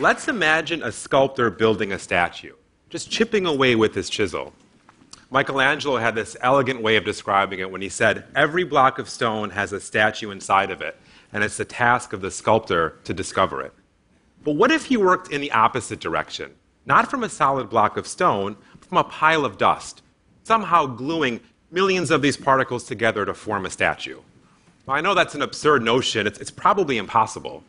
Let's imagine a sculptor building a statue, just chipping away with his chisel. Michelangelo had this elegant way of describing it when he said, Every block of stone has a statue inside of it, and it's the task of the sculptor to discover it. But what if he worked in the opposite direction? Not from a solid block of stone, but from a pile of dust, somehow gluing millions of these particles together to form a statue. I know that's an absurd notion, it's, it's probably impossible.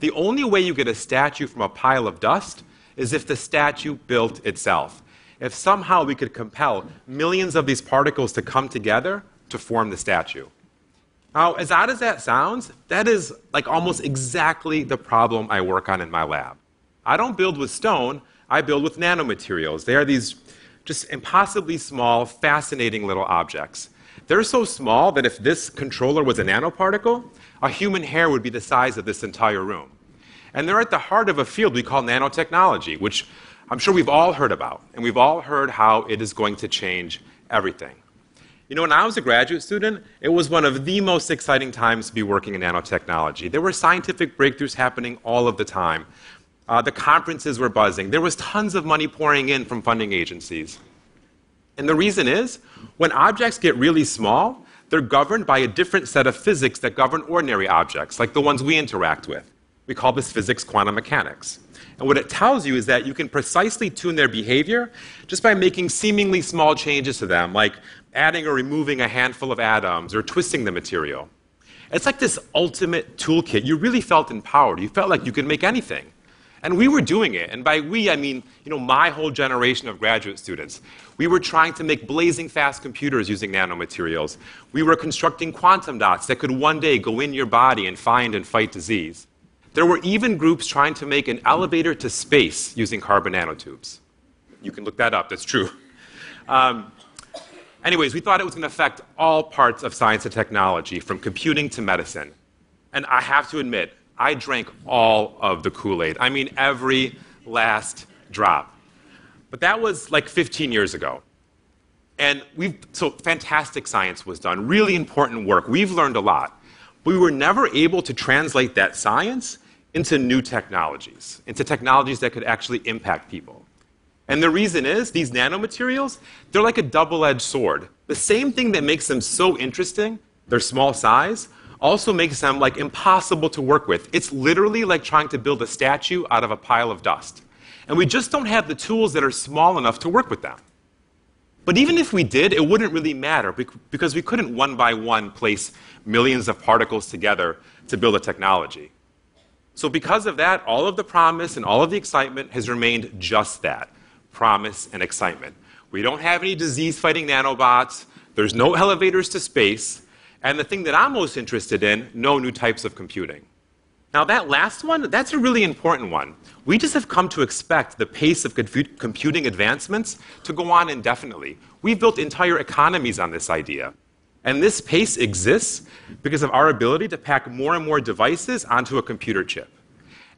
The only way you get a statue from a pile of dust is if the statue built itself if somehow we could compel millions of these particles to come together to form the statue. Now, as odd as that sounds, that is like almost exactly the problem I work on in my lab. I don't build with stone, I build with nanomaterials. They are these just impossibly small, fascinating little objects. They're so small that if this controller was a nanoparticle, a human hair would be the size of this entire room. And they're at the heart of a field we call nanotechnology, which I'm sure we've all heard about, and we've all heard how it is going to change everything. You know, when I was a graduate student, it was one of the most exciting times to be working in nanotechnology. There were scientific breakthroughs happening all of the time. Uh, the conferences were buzzing. There was tons of money pouring in from funding agencies. And the reason is, when objects get really small, they're governed by a different set of physics that govern ordinary objects, like the ones we interact with. We call this physics quantum mechanics. And what it tells you is that you can precisely tune their behavior just by making seemingly small changes to them, like adding or removing a handful of atoms or twisting the material. It's like this ultimate toolkit. You really felt empowered. You felt like you could make anything. And we were doing it. And by we, I mean, you know, my whole generation of graduate students. We were trying to make blazing fast computers using nanomaterials. We were constructing quantum dots that could one day go in your body and find and fight disease. There were even groups trying to make an elevator to space using carbon nanotubes. You can look that up, that's true. Um, anyways, we thought it was going to affect all parts of science and technology, from computing to medicine. And I have to admit, I drank all of the Kool Aid. I mean, every last drop. But that was like 15 years ago. And we've, so fantastic science was done, really important work. We've learned a lot. But we were never able to translate that science into new technologies, into technologies that could actually impact people. And the reason is these nanomaterials, they're like a double edged sword. The same thing that makes them so interesting, their small size, also makes them like impossible to work with. It's literally like trying to build a statue out of a pile of dust. And we just don't have the tools that are small enough to work with them. But even if we did, it wouldn't really matter because we couldn't one by one place millions of particles together to build a technology. So, because of that, all of the promise and all of the excitement has remained just that promise and excitement. We don't have any disease fighting nanobots, there's no elevators to space, and the thing that I'm most interested in no new types of computing. Now, that last one, that's a really important one. We just have come to expect the pace of computing advancements to go on indefinitely. We've built entire economies on this idea. And this pace exists because of our ability to pack more and more devices onto a computer chip.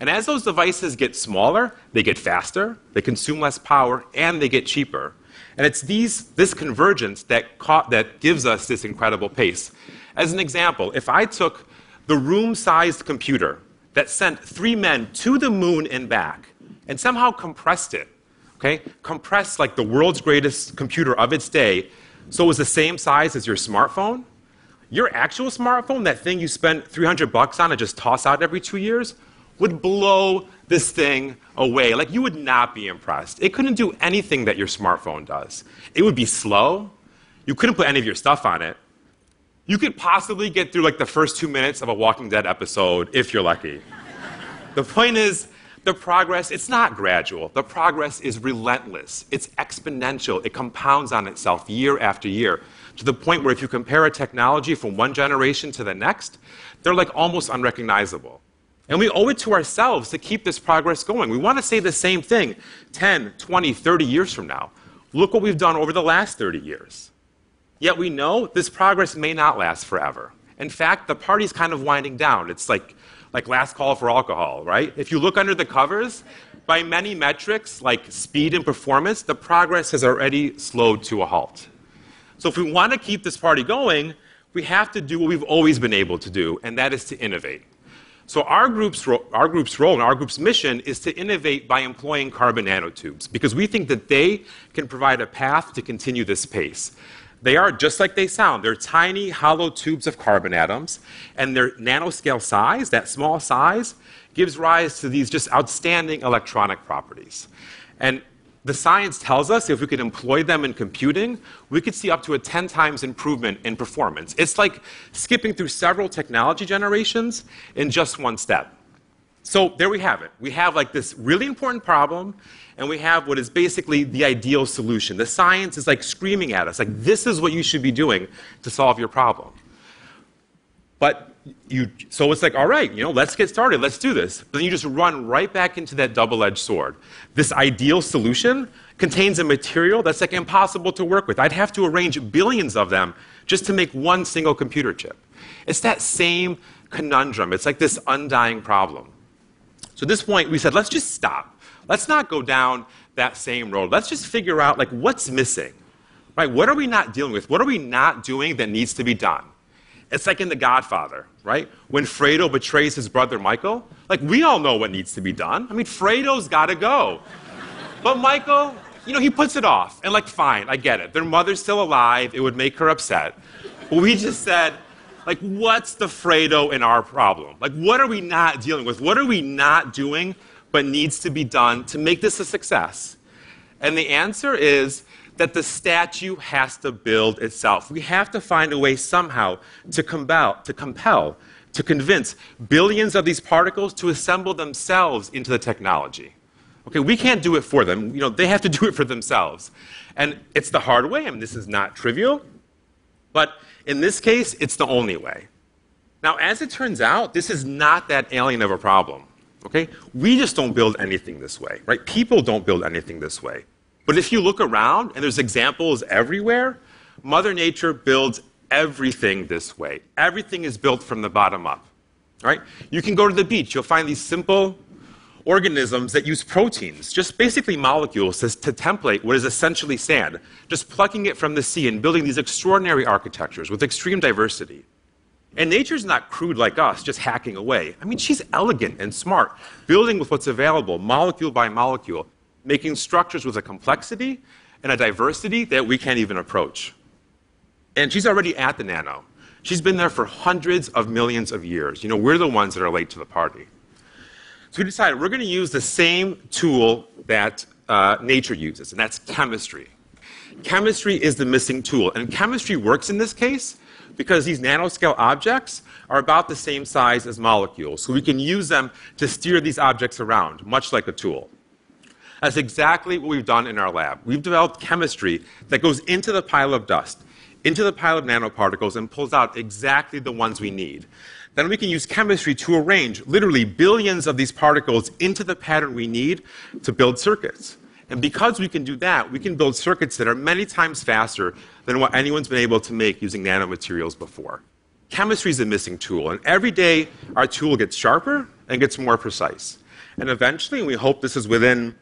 And as those devices get smaller, they get faster, they consume less power, and they get cheaper. And it's these, this convergence that, ca- that gives us this incredible pace. As an example, if I took the room sized computer that sent three men to the moon and back and somehow compressed it, okay, compressed like the world's greatest computer of its day so it was the same size as your smartphone. Your actual smartphone, that thing you spend 300 bucks on and just toss out every two years, would blow this thing away. Like you would not be impressed. It couldn't do anything that your smartphone does. It would be slow. You couldn't put any of your stuff on it. You could possibly get through like the first two minutes of a Walking Dead episode if you're lucky. the point is, the progress, it's not gradual. The progress is relentless. It's exponential. It compounds on itself year after year to the point where if you compare a technology from one generation to the next, they're like almost unrecognizable. And we owe it to ourselves to keep this progress going. We want to say the same thing 10, 20, 30 years from now. Look what we've done over the last 30 years. Yet we know this progress may not last forever. In fact, the party's kind of winding down. It's like like last call for alcohol, right? If you look under the covers, by many metrics like speed and performance, the progress has already slowed to a halt. So if we want to keep this party going, we have to do what we've always been able to do, and that is to innovate. So our group's, ro- our group's role and our group's mission is to innovate by employing carbon nanotubes because we think that they can provide a path to continue this pace. They are just like they sound. They're tiny, hollow tubes of carbon atoms, and their nanoscale size, that small size, gives rise to these just outstanding electronic properties. And the science tells us if we could employ them in computing, we could see up to a 10 times improvement in performance. It's like skipping through several technology generations in just one step. So there we have it. We have like this really important problem, and we have what is basically the ideal solution. The science is like screaming at us, like, this is what you should be doing to solve your problem. But you, so it's like, all right, you know, let's get started, let's do this. But then you just run right back into that double edged sword. This ideal solution contains a material that's like impossible to work with. I'd have to arrange billions of them just to make one single computer chip. It's that same conundrum. It's like this undying problem. So at this point, we said, let's just stop. Let's not go down that same road. Let's just figure out like what's missing. Right? What are we not dealing with? What are we not doing that needs to be done? It's like in The Godfather, right? When Fredo betrays his brother Michael, like we all know what needs to be done. I mean, Fredo's got to go. But Michael, you know, he puts it off. And like, fine, I get it. Their mother's still alive. It would make her upset. But we just said, like, what's the Fredo in our problem? Like, what are we not dealing with? What are we not doing but needs to be done to make this a success? And the answer is that the statue has to build itself. We have to find a way somehow to compel, to compel, to convince billions of these particles to assemble themselves into the technology. Okay, we can't do it for them. You know, they have to do it for themselves. And it's the hard way. I mean, this is not trivial. But in this case, it's the only way. Now, as it turns out, this is not that alien of a problem. Okay? We just don't build anything this way, right? People don't build anything this way. But if you look around, and there's examples everywhere, Mother Nature builds everything this way. Everything is built from the bottom up. Right? You can go to the beach, you'll find these simple organisms that use proteins, just basically molecules to, template what is essentially sand, just plucking it from the sea and building these extraordinary architectures with extreme diversity. And nature's not crude like us, just hacking away. I mean, she's elegant and smart, building with what's available, molecule by molecule, making structures with a complexity and a diversity that we can't even approach. And she's already at the nano. She's been there for hundreds of millions of years. You know, we're the ones that are late to the party. So we decided we're going to use the same tool that uh, nature uses, and that's chemistry. Chemistry is the missing tool, and chemistry works in this case because these nanoscale objects are about the same size as molecules, so we can use them to steer these objects around, much like a tool. That's exactly what we've done in our lab. We've developed chemistry that goes into the pile of dust, into the pile of nanoparticles, and pulls out exactly the ones we need. Then we can use chemistry to arrange literally billions of these particles into the pattern we need to build circuits. And because we can do that, we can build circuits that are many times faster than what anyone's been able to make using nanomaterials before. Chemistry is a missing tool, and every day our tool gets sharper and gets more precise. And eventually, we hope this is within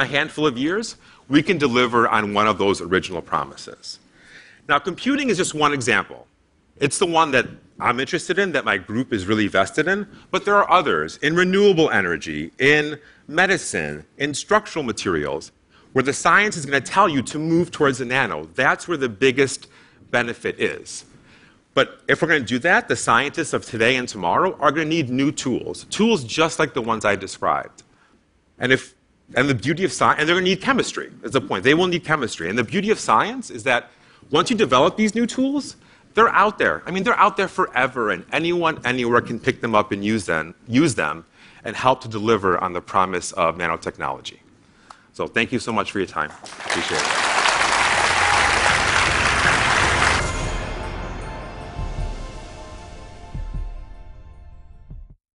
a handful of years, we can deliver on one of those original promises. Now, computing is just one example. It's the one that I'm interested in, that my group is really vested in, but there are others in renewable energy, in medicine, in structural materials, where the science is going to tell you to move towards the nano. That's where the biggest benefit is. But if we're going to do that, the scientists of today and tomorrow are going to need new tools, tools just like the ones I described. And if and the beauty of science, and they're going to need chemistry, is the point. They will need chemistry. And the beauty of science is that once you develop these new tools, they're out there. I mean, they're out there forever, and anyone, anywhere can pick them up and use them, use them and help to deliver on the promise of nanotechnology. So thank you so much for your time. Appreciate it.